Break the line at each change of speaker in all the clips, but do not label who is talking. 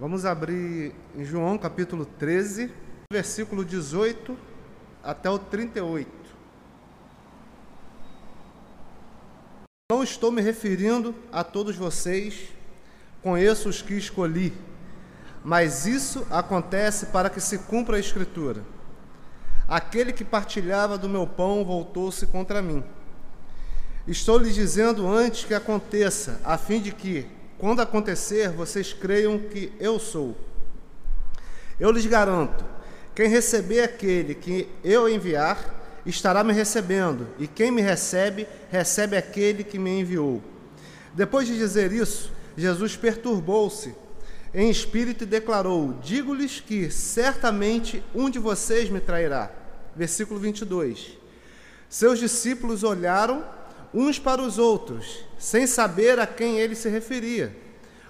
Vamos abrir em João capítulo 13, versículo 18 até o 38. Não estou me referindo a todos vocês, conheço os que escolhi, mas isso acontece para que se cumpra a Escritura. Aquele que partilhava do meu pão voltou-se contra mim. Estou lhes dizendo antes que aconteça, a fim de que, quando acontecer, vocês creiam que eu sou. Eu lhes garanto: quem receber aquele que eu enviar, estará me recebendo, e quem me recebe, recebe aquele que me enviou. Depois de dizer isso, Jesus perturbou-se em espírito e declarou: Digo-lhes que certamente um de vocês me trairá. Versículo 22. Seus discípulos olharam uns para os outros, sem saber a quem ele se referia.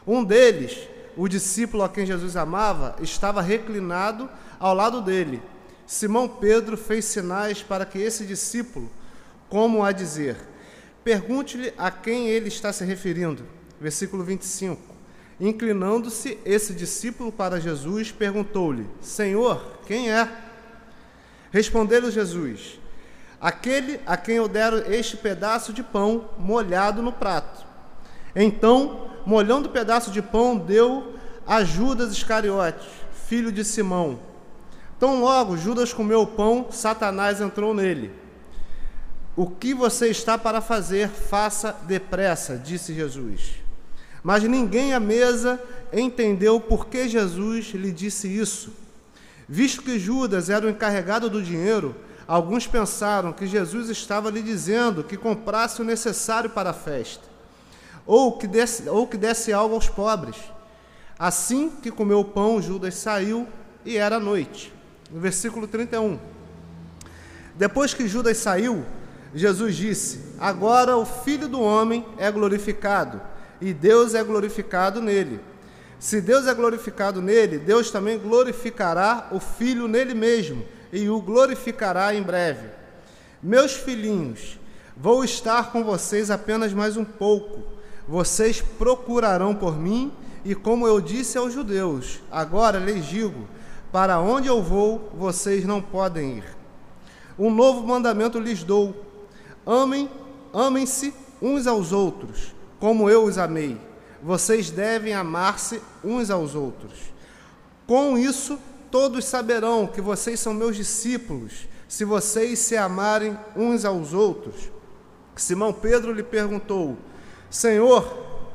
Um deles, o discípulo a quem Jesus amava, estava reclinado ao lado dele. Simão Pedro fez sinais para que esse discípulo, como a dizer, pergunte-lhe a quem ele está se referindo. Versículo 25. Inclinando-se esse discípulo para Jesus, perguntou-lhe: Senhor, quem é? Respondeu-lhe Jesus: aquele a quem eu der este pedaço de pão molhado no prato. Então, molhando o pedaço de pão, deu a Judas Iscariote, filho de Simão. Tão logo Judas comeu o pão, Satanás entrou nele. O que você está para fazer, faça depressa, disse Jesus. Mas ninguém à mesa entendeu por que Jesus lhe disse isso. Visto que Judas era o encarregado do dinheiro, Alguns pensaram que Jesus estava lhe dizendo que comprasse o necessário para a festa, ou que desse, ou que desse algo aos pobres. Assim que comeu o pão, Judas saiu e era noite. No versículo 31. Depois que Judas saiu, Jesus disse: Agora o Filho do Homem é glorificado, e Deus é glorificado nele. Se Deus é glorificado nele, Deus também glorificará o Filho nele mesmo e o glorificará em breve. Meus filhinhos, vou estar com vocês apenas mais um pouco. Vocês procurarão por mim, e como eu disse aos judeus, agora lhes digo: para onde eu vou, vocês não podem ir. Um novo mandamento lhes dou: amem, amem-se uns aos outros, como eu os amei. Vocês devem amar-se uns aos outros. Com isso, Todos saberão que vocês são meus discípulos, se vocês se amarem uns aos outros. Simão Pedro lhe perguntou: Senhor,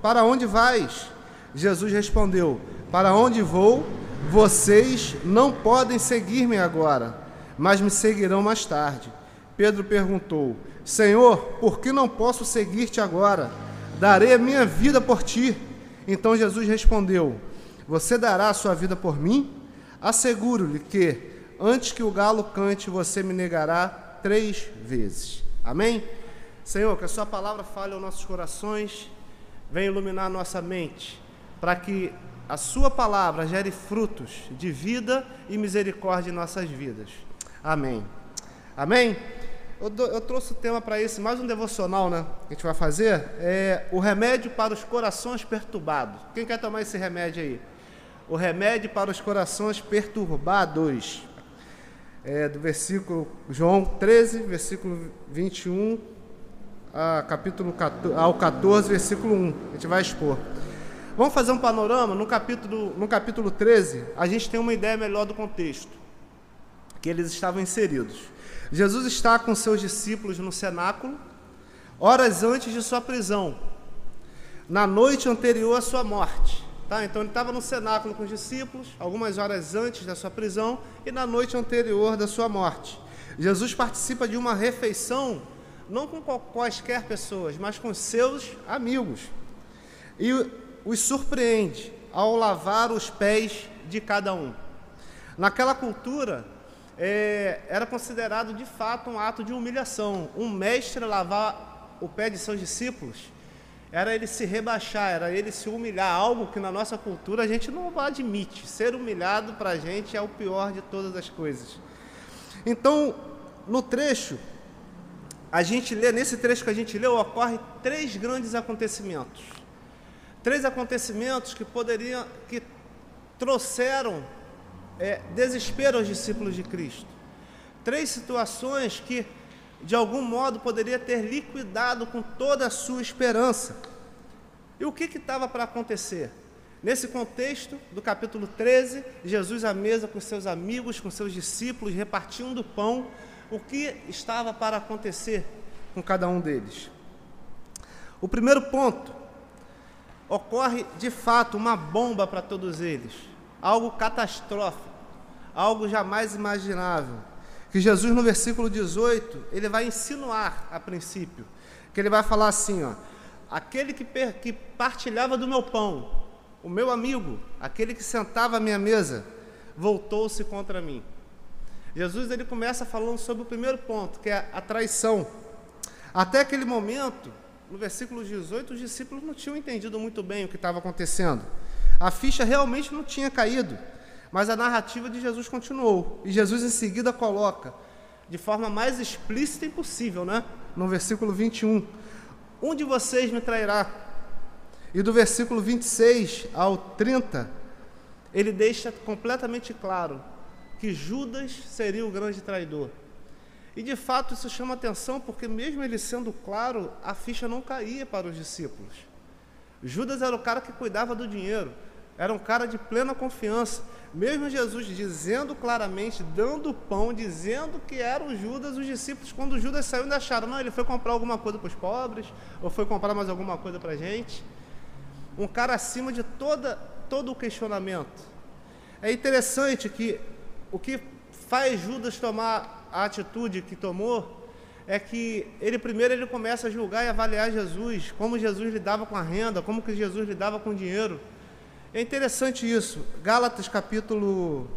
para onde vais? Jesus respondeu: Para onde vou, vocês não podem seguir-me agora, mas me seguirão mais tarde. Pedro perguntou: Senhor, por que não posso seguir-te agora? Darei a minha vida por ti. Então Jesus respondeu: Você dará a sua vida por mim? Asseguro-lhe que, antes que o galo cante, você me negará três vezes. Amém? Senhor, que a Sua palavra fale aos nossos corações, venha iluminar nossa mente, para que a Sua palavra gere frutos de vida e misericórdia em nossas vidas. Amém. Amém? Eu, eu trouxe o tema para esse, mais um devocional, né? Que a gente vai fazer. É o remédio para os corações perturbados. Quem quer tomar esse remédio aí? O remédio para os corações perturbados. É, do versículo João 13, versículo 21 a capítulo 14, ao 14, versículo 1. A gente vai expor. Vamos fazer um panorama. No capítulo, no capítulo 13, a gente tem uma ideia melhor do contexto que eles estavam inseridos. Jesus está com seus discípulos no cenáculo, horas antes de sua prisão, na noite anterior à sua morte. Tá? Então ele estava no cenáculo com os discípulos, algumas horas antes da sua prisão e na noite anterior da sua morte. Jesus participa de uma refeição, não com quaisquer pessoas, mas com seus amigos. E os surpreende ao lavar os pés de cada um. Naquela cultura, é, era considerado de fato um ato de humilhação. Um mestre lavar o pé de seus discípulos era ele se rebaixar, era ele se humilhar, algo que na nossa cultura a gente não admite. Ser humilhado para a gente é o pior de todas as coisas. Então, no trecho, a gente lê, nesse trecho que a gente leu, ocorre três grandes acontecimentos. Três acontecimentos que poderiam, que trouxeram é, desespero aos discípulos de Cristo. Três situações que, de algum modo, poderia ter liquidado com toda a sua esperança. E o que estava para acontecer? Nesse contexto do capítulo 13, Jesus à mesa com seus amigos, com seus discípulos, repartindo pão, o que estava para acontecer com cada um deles? O primeiro ponto, ocorre de fato uma bomba para todos eles, algo catastrófico, algo jamais imaginável. Que Jesus, no versículo 18, ele vai insinuar a princípio, que ele vai falar assim: ó, aquele que, que partilhava do meu pão, o meu amigo, aquele que sentava à minha mesa, voltou-se contra mim. Jesus ele começa falando sobre o primeiro ponto, que é a traição. Até aquele momento, no versículo 18, os discípulos não tinham entendido muito bem o que estava acontecendo. A ficha realmente não tinha caído, mas a narrativa de Jesus continuou. E Jesus em seguida coloca, de forma mais explícita impossível, né? No versículo 21, um de vocês me trairá. E do versículo 26 ao 30, ele deixa completamente claro que Judas seria o grande traidor. E de fato isso chama atenção porque, mesmo ele sendo claro, a ficha não caía para os discípulos. Judas era o cara que cuidava do dinheiro, era um cara de plena confiança. Mesmo Jesus dizendo claramente, dando pão, dizendo que era o Judas, os discípulos, quando Judas saiu, ainda acharam: não, ele foi comprar alguma coisa para os pobres, ou foi comprar mais alguma coisa para a gente. Um cara acima de toda, todo o questionamento. É interessante que o que faz Judas tomar a atitude que tomou é que ele primeiro ele começa a julgar e avaliar Jesus, como Jesus lidava com a renda, como que Jesus lidava com o dinheiro. É interessante isso. Gálatas capítulo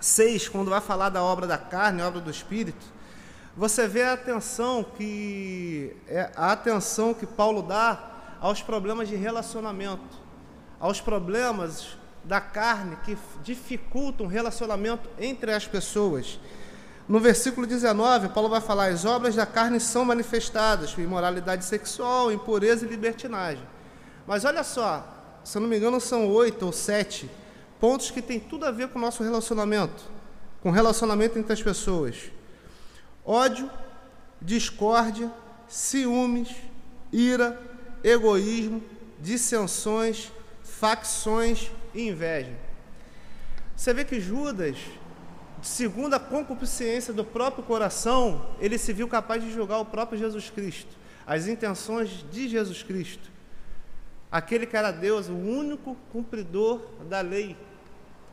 6, quando vai falar da obra da carne, obra do espírito, você vê a atenção que é a atenção que Paulo dá aos problemas de relacionamento, aos problemas da carne que dificultam o relacionamento entre as pessoas. No versículo 19, Paulo vai falar: as obras da carne são manifestadas, imoralidade sexual, impureza e libertinagem. Mas olha só, se eu não me engano, são oito ou sete pontos que têm tudo a ver com o nosso relacionamento, com o relacionamento entre as pessoas: ódio, discórdia, ciúmes, ira, egoísmo, dissensões, facções e inveja. Você vê que Judas segundo a concupiscência do próprio coração, ele se viu capaz de julgar o próprio Jesus Cristo, as intenções de Jesus Cristo. Aquele que era Deus, o único cumpridor da lei,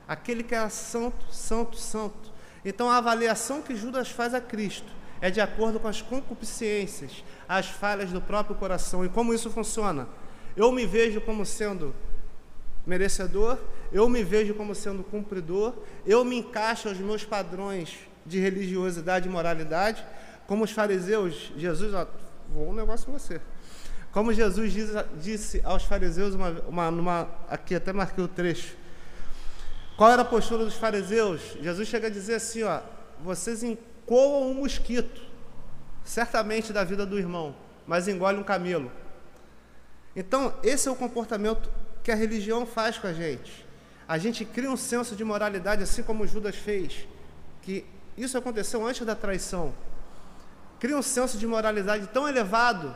aquele que era santo, santo, santo. Então a avaliação que Judas faz a Cristo é de acordo com as concupiscências, as falhas do próprio coração. E como isso funciona? Eu me vejo como sendo merecedor, eu me vejo como sendo cumpridor, eu me encaixo aos meus padrões de religiosidade e moralidade, como os fariseus, Jesus, ó, vou um negócio com você. Como Jesus diz, disse aos fariseus, uma, uma, aqui até marquei o trecho. Qual era a postura dos fariseus? Jesus chega a dizer assim: ó, vocês encoam um mosquito, certamente da vida do irmão, mas engole um camelo. Então, esse é o comportamento que a religião faz com a gente. A gente cria um senso de moralidade, assim como Judas fez, que isso aconteceu antes da traição. Cria um senso de moralidade tão elevado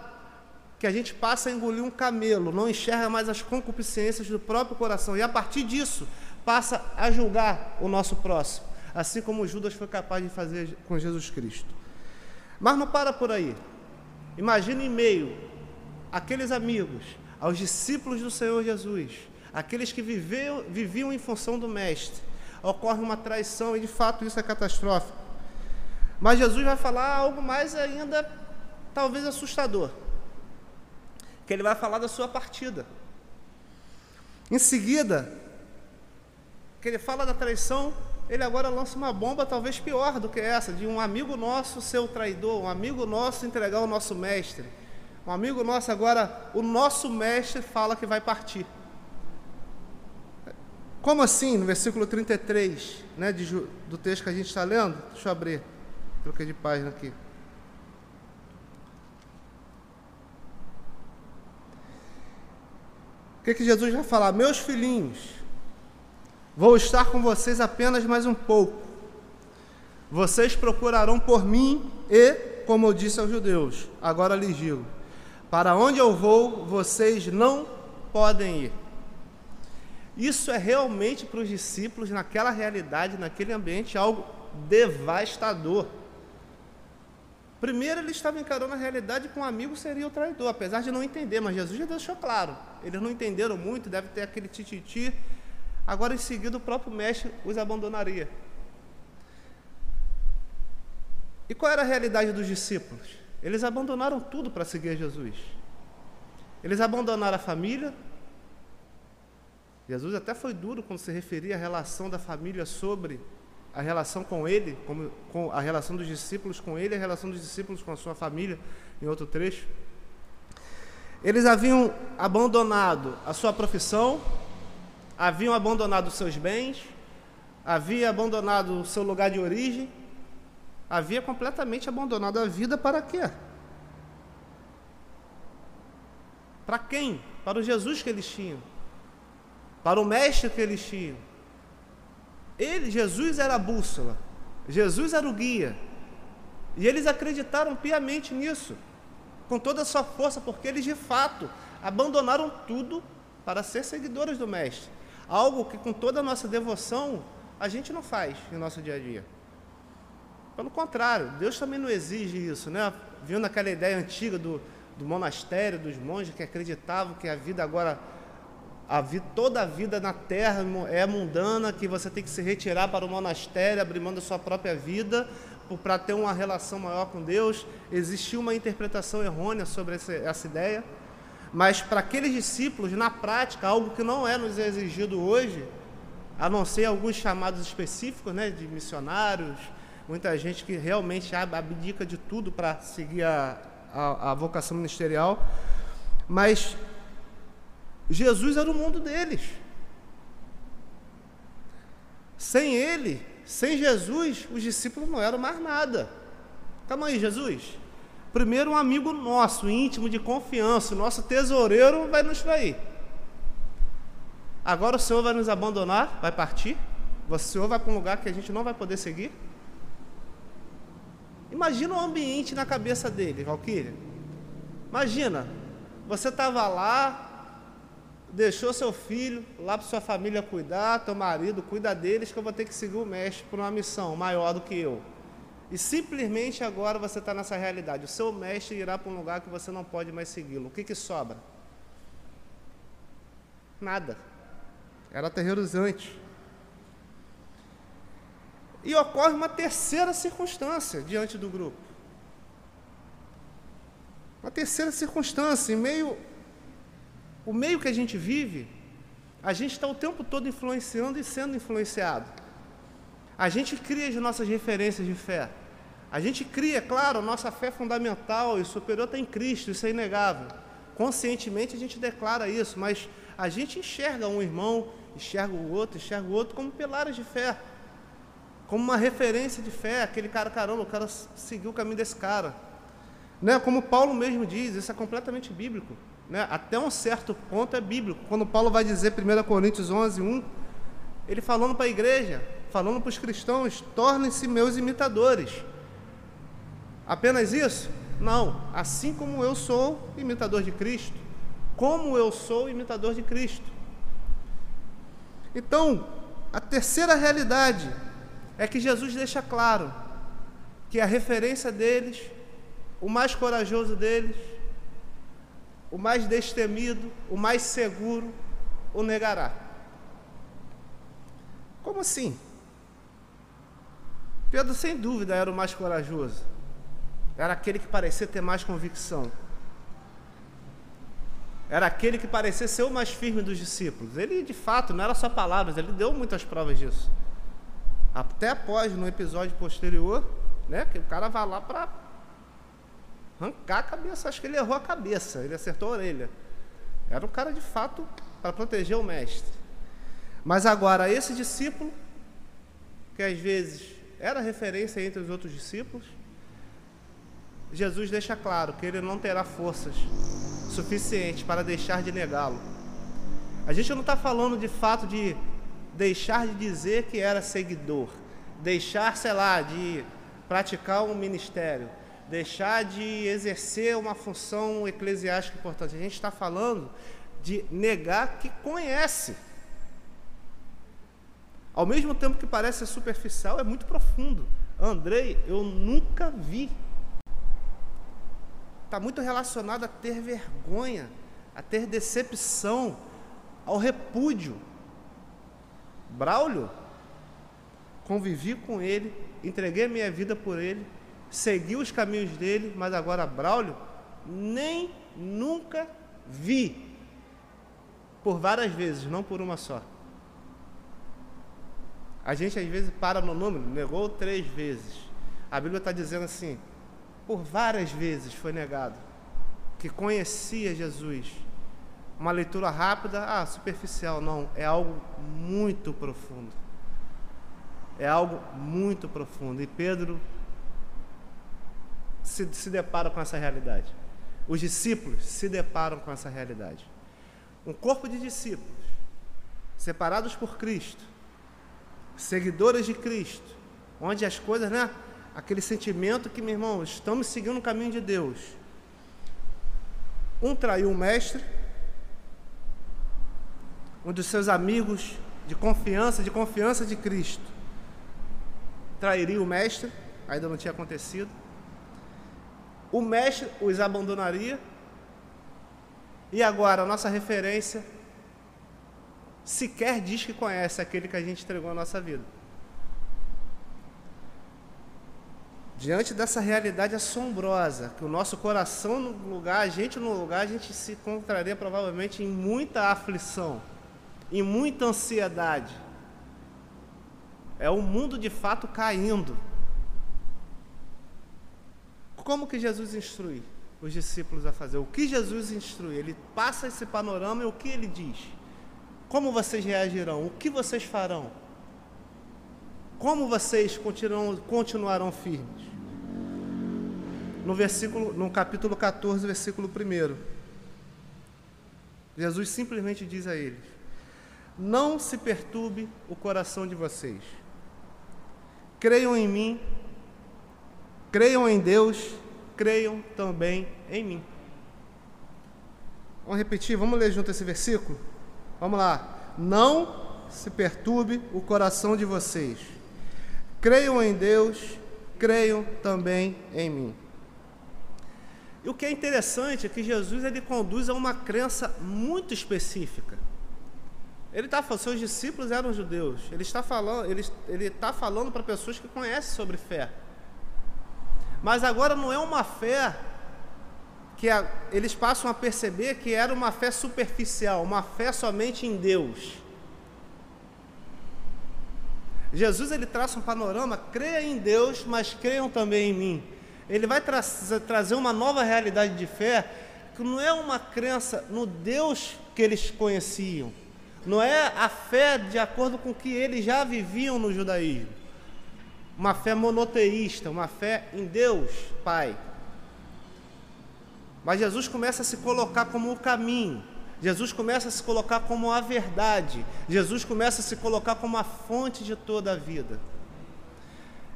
que a gente passa a engolir um camelo, não enxerga mais as concupiscências do próprio coração e a partir disso passa a julgar o nosso próximo, assim como Judas foi capaz de fazer com Jesus Cristo. Mas não para por aí. Imagina em meio aqueles amigos aos discípulos do Senhor Jesus, aqueles que viviam, viviam em função do Mestre, ocorre uma traição e de fato isso é catastrófico. Mas Jesus vai falar algo mais ainda, talvez assustador, que ele vai falar da sua partida. Em seguida, que ele fala da traição, ele agora lança uma bomba talvez pior do que essa, de um amigo nosso ser o traidor, um amigo nosso entregar o nosso mestre. Um amigo nosso agora, o nosso mestre fala que vai partir. Como assim? No versículo 33, né, de, do texto que a gente está lendo, deixa eu abrir, troquei de página aqui. O que, que Jesus vai falar? Meus filhinhos, Vou estar com vocês apenas mais um pouco. Vocês procurarão por mim e, como eu disse aos judeus, agora lhes digo: para onde eu vou, vocês não podem ir. Isso é realmente para os discípulos, naquela realidade, naquele ambiente, algo devastador. Primeiro, eles estavam encarando a realidade que um amigo seria o traidor, apesar de não entender, mas Jesus já deixou claro. Eles não entenderam muito, deve ter aquele tititi. Agora, em seguida, o próprio mestre os abandonaria. E qual era a realidade dos discípulos? Eles abandonaram tudo para seguir Jesus. Eles abandonaram a família. Jesus até foi duro quando se referia à relação da família sobre a relação com ele, com, com, a relação dos discípulos com ele, a relação dos discípulos com a sua família, em outro trecho. Eles haviam abandonado a sua profissão, haviam abandonado os seus bens, haviam abandonado o seu lugar de origem, havia completamente abandonado a vida para quê? Para quem? Para o Jesus que eles tinham, para o mestre que eles tinham ele, Jesus era a bússola, Jesus era o guia. E eles acreditaram piamente nisso, com toda a sua força, porque eles de fato abandonaram tudo para ser seguidores do Mestre. Algo que com toda a nossa devoção a gente não faz no nosso dia a dia. Pelo contrário, Deus também não exige isso, né? Vindo aquela ideia antiga do, do monastério, dos monges que acreditavam que a vida agora a vida, toda a vida na terra é mundana, que você tem que se retirar para o monastério, abrir mão da sua própria vida, para ter uma relação maior com Deus. Existiu uma interpretação errônea sobre essa, essa ideia, mas para aqueles discípulos, na prática, algo que não é nos exigido hoje, a não ser alguns chamados específicos né, de missionários, muita gente que realmente abdica de tudo para seguir a, a, a vocação ministerial, mas Jesus era o mundo deles. Sem ele, sem Jesus, os discípulos não eram mais nada. Calma aí, Jesus. Primeiro, um amigo nosso, íntimo, de confiança, nosso tesoureiro, vai nos trair. Agora o Senhor vai nos abandonar, vai partir. O Senhor vai para um lugar que a gente não vai poder seguir. Imagina o ambiente na cabeça dele, Valquíria. Imagina, você estava lá, deixou seu filho lá para sua família cuidar, teu marido cuida deles, que eu vou ter que seguir o mestre por uma missão maior do que eu. E simplesmente agora você está nessa realidade. O seu mestre irá para um lugar que você não pode mais segui-lo. O que, que sobra? Nada. Era aterrorizante. E ocorre uma terceira circunstância diante do grupo. Uma terceira circunstância, em meio o meio que a gente vive, a gente está o tempo todo influenciando e sendo influenciado. A gente cria as nossas referências de fé. A gente cria, é claro, nossa fé fundamental e superior está em Cristo, isso é inegável. Conscientemente a gente declara isso, mas a gente enxerga um irmão, enxerga o outro, enxerga o outro como pilares de fé, como uma referência de fé. Aquele cara, caramba, o cara seguiu o caminho desse cara. Né? Como Paulo mesmo diz, isso é completamente bíblico né, até um certo ponto é bíblico. Quando Paulo vai dizer 1 Coríntios 11, 1, ele falando para a igreja, falando para os cristãos, tornem-se meus imitadores. Apenas isso? Não. Assim como eu sou imitador de Cristo, como eu sou imitador de Cristo. Então, a terceira realidade é que Jesus deixa claro que a referência deles, o mais corajoso deles, o mais destemido, o mais seguro, o negará. Como assim? Pedro, sem dúvida, era o mais corajoso. Era aquele que parecia ter mais convicção. Era aquele que parecia ser o mais firme dos discípulos. Ele, de fato, não era só palavras, ele deu muitas provas disso. Até após, no episódio posterior, né, que o cara vai lá para arrancar a cabeça. Acho que ele errou a cabeça, ele acertou a orelha. Era um cara de fato para proteger o mestre. Mas agora, esse discípulo, que às vezes era referência entre os outros discípulos, Jesus deixa claro que ele não terá forças suficientes para deixar de negá-lo. A gente não está falando de fato de deixar de dizer que era seguidor, deixar, sei lá, de praticar um ministério, deixar de exercer uma função eclesiástica importante. A gente está falando de negar que conhece. Ao mesmo tempo que parece superficial, é muito profundo. Andrei, eu nunca vi. Está muito relacionado a ter vergonha, a ter decepção, ao repúdio. Braulio, convivi com ele, entreguei minha vida por ele, segui os caminhos dele, mas agora Braulio nem nunca vi. Por várias vezes, não por uma só. A gente às vezes para no número, negou três vezes. A Bíblia está dizendo assim: por várias vezes foi negado que conhecia Jesus. Uma leitura rápida, ah, superficial, não, é algo muito profundo. É algo muito profundo. E Pedro se, se com essa realidade. Os discípulos se deparam com essa realidade. Um corpo de discípulos, separados por Cristo, seguidores de Cristo, onde as coisas, né? Aquele sentimento que, meu irmão, estamos seguindo o caminho de Deus. Um traiu o mestre, um dos seus amigos de confiança, de confiança de Cristo, trairia o mestre, ainda não tinha acontecido. O mestre os abandonaria. E agora, a nossa referência sequer diz que conhece aquele que a gente entregou a nossa vida. Diante dessa realidade assombrosa, que o nosso coração no lugar, a gente no lugar, a gente se encontraria provavelmente em muita aflição, em muita ansiedade. É o mundo de fato caindo. Como que Jesus instrui os discípulos a fazer? O que Jesus instrui? Ele passa esse panorama e o que ele diz? Como vocês reagirão? O que vocês farão? Como vocês continuarão, continuarão firmes? No versículo, no capítulo 14, versículo 1. Jesus simplesmente diz a eles: Não se perturbe o coração de vocês. Creiam em mim, creiam em Deus, creiam também em mim. Vamos repetir, vamos ler junto esse versículo? Vamos lá. Não se perturbe o coração de vocês. Creiam em Deus, creiam também em mim. E o que é interessante é que Jesus ele conduz a uma crença muito específica. Ele está falando, seus discípulos eram judeus. Ele está falando, ele, ele está falando para pessoas que conhecem sobre fé. Mas agora não é uma fé que a, eles passam a perceber que era uma fé superficial, uma fé somente em Deus. Jesus ele traça um panorama, creia em Deus, mas creiam também em mim. Ele vai tra trazer uma nova realidade de fé, que não é uma crença no Deus que eles conheciam, não é a fé de acordo com o que eles já viviam no judaísmo. Uma fé monoteísta, uma fé em Deus, Pai. Mas Jesus começa a se colocar como o caminho, Jesus começa a se colocar como a verdade, Jesus começa a se colocar como a fonte de toda a vida.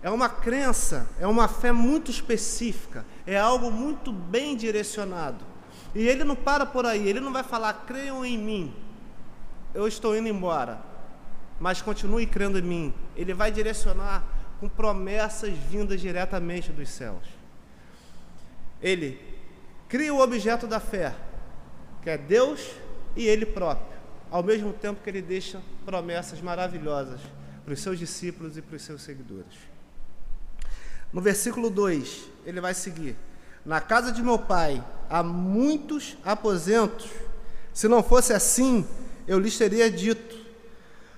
É uma crença, é uma fé muito específica, é algo muito bem direcionado. E ele não para por aí, ele não vai falar, creiam em mim, eu estou indo embora, mas continue crendo em mim. Ele vai direcionar com promessas vindas diretamente dos céus. Ele cria o objeto da fé, que é Deus e Ele próprio, ao mesmo tempo que ele deixa promessas maravilhosas para os seus discípulos e para os seus seguidores. No versículo 2, ele vai seguir: Na casa de meu pai há muitos aposentos. Se não fosse assim, eu lhes teria dito: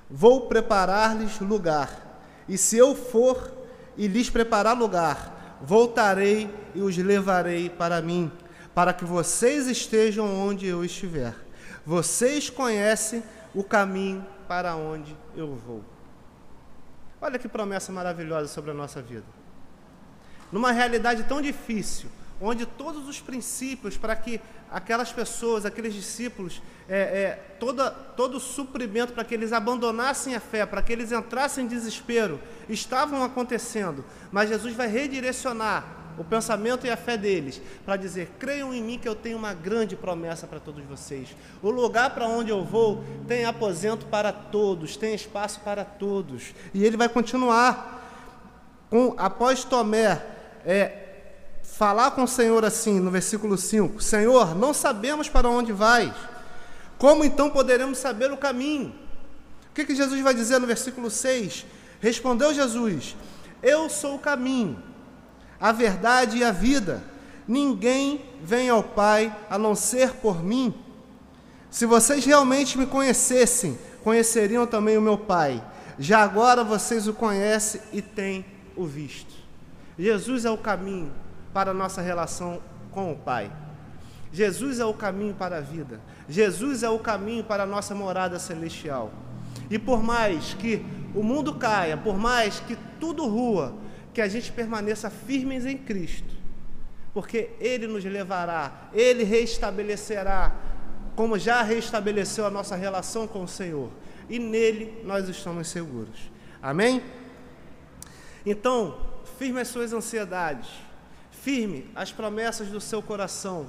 Vou preparar-lhes lugar. E se eu for e lhes preparar lugar, voltarei e os levarei para mim, para que vocês estejam onde eu estiver. Vocês conhecem o caminho para onde eu vou. Olha que promessa maravilhosa sobre a nossa vida. Numa realidade tão difícil, onde todos os princípios para que aquelas pessoas, aqueles discípulos, é, é, toda, todo o suprimento para que eles abandonassem a fé, para que eles entrassem em desespero, estavam acontecendo, mas Jesus vai redirecionar o pensamento e a fé deles para dizer: creiam em mim que eu tenho uma grande promessa para todos vocês. O lugar para onde eu vou tem aposento para todos, tem espaço para todos. E ele vai continuar. Com, após Tomé é, falar com o Senhor assim, no versículo 5: Senhor, não sabemos para onde vais, como então poderemos saber o caminho? O que, que Jesus vai dizer no versículo 6? Respondeu Jesus: Eu sou o caminho, a verdade e a vida. Ninguém vem ao Pai a não ser por mim. Se vocês realmente me conhecessem, conheceriam também o meu Pai. Já agora vocês o conhecem e têm o visto. Jesus é o caminho, para a nossa relação com o Pai. Jesus é o caminho para a vida. Jesus é o caminho para a nossa morada celestial. E por mais que o mundo caia, por mais que tudo rua, que a gente permaneça firmes em Cristo, porque Ele nos levará, Ele restabelecerá, como já restabeleceu a nossa relação com o Senhor, e nele nós estamos seguros. Amém? Então, firme as suas ansiedades, firme as promessas do seu coração.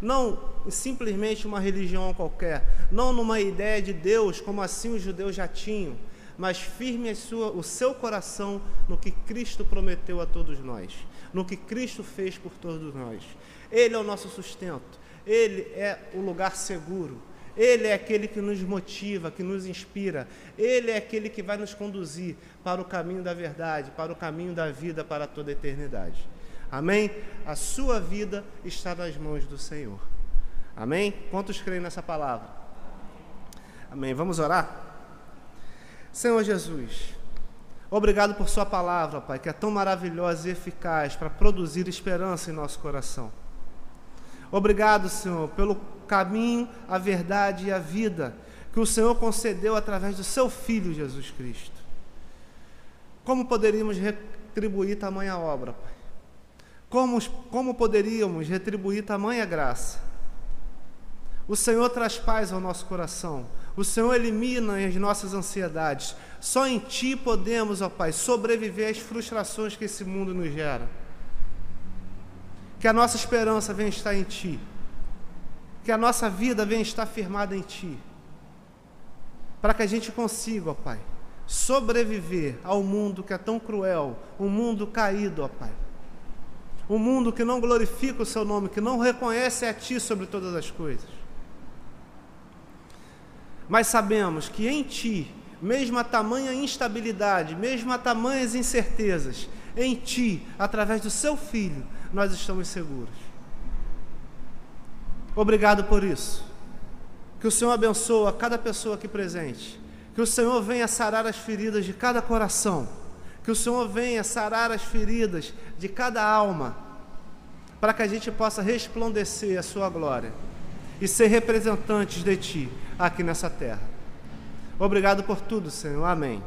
Não simplesmente uma religião qualquer, não numa ideia de Deus, como assim os judeus já tinham, mas firme sua, o seu coração no que Cristo prometeu a todos nós, no que Cristo fez por todos nós. Ele é o nosso sustento, Ele é o lugar seguro, Ele é aquele que nos motiva, que nos inspira, Ele é aquele que vai nos conduzir para o caminho da verdade, para o caminho da vida, para toda a eternidade. Amém? A sua vida está nas mãos do Senhor. Amém? Quantos creem nessa palavra? Amém. Vamos orar? Senhor Jesus, obrigado por Sua palavra, Pai, que é tão maravilhosa e eficaz para produzir esperança em nosso coração. Obrigado, Senhor, pelo caminho, a verdade e a vida que o Senhor concedeu através do Seu Filho Jesus Cristo. Como poderíamos retribuir tamanha obra, Pai? Como, como poderíamos retribuir tamanha graça? O Senhor traz paz ao nosso coração. O Senhor elimina as nossas ansiedades. Só em Ti podemos, ó Pai, sobreviver às frustrações que esse mundo nos gera. Que a nossa esperança venha estar em Ti. Que a nossa vida venha estar firmada em Ti. Para que a gente consiga, ó Pai, sobreviver ao mundo que é tão cruel, um mundo caído, ó Pai um mundo que não glorifica o seu nome, que não reconhece a Ti sobre todas as coisas. Mas sabemos que em Ti, mesmo a tamanha instabilidade, mesmo a tamanhas incertezas, em Ti, através do Seu Filho, nós estamos seguros. Obrigado por isso. Que o Senhor abençoe a cada pessoa aqui presente. Que o Senhor venha sarar as feridas de cada coração que o Senhor venha sarar as feridas de cada alma, para que a gente possa resplandecer a Sua glória e ser representantes de Ti aqui nessa terra. Obrigado por tudo, Senhor. Amém.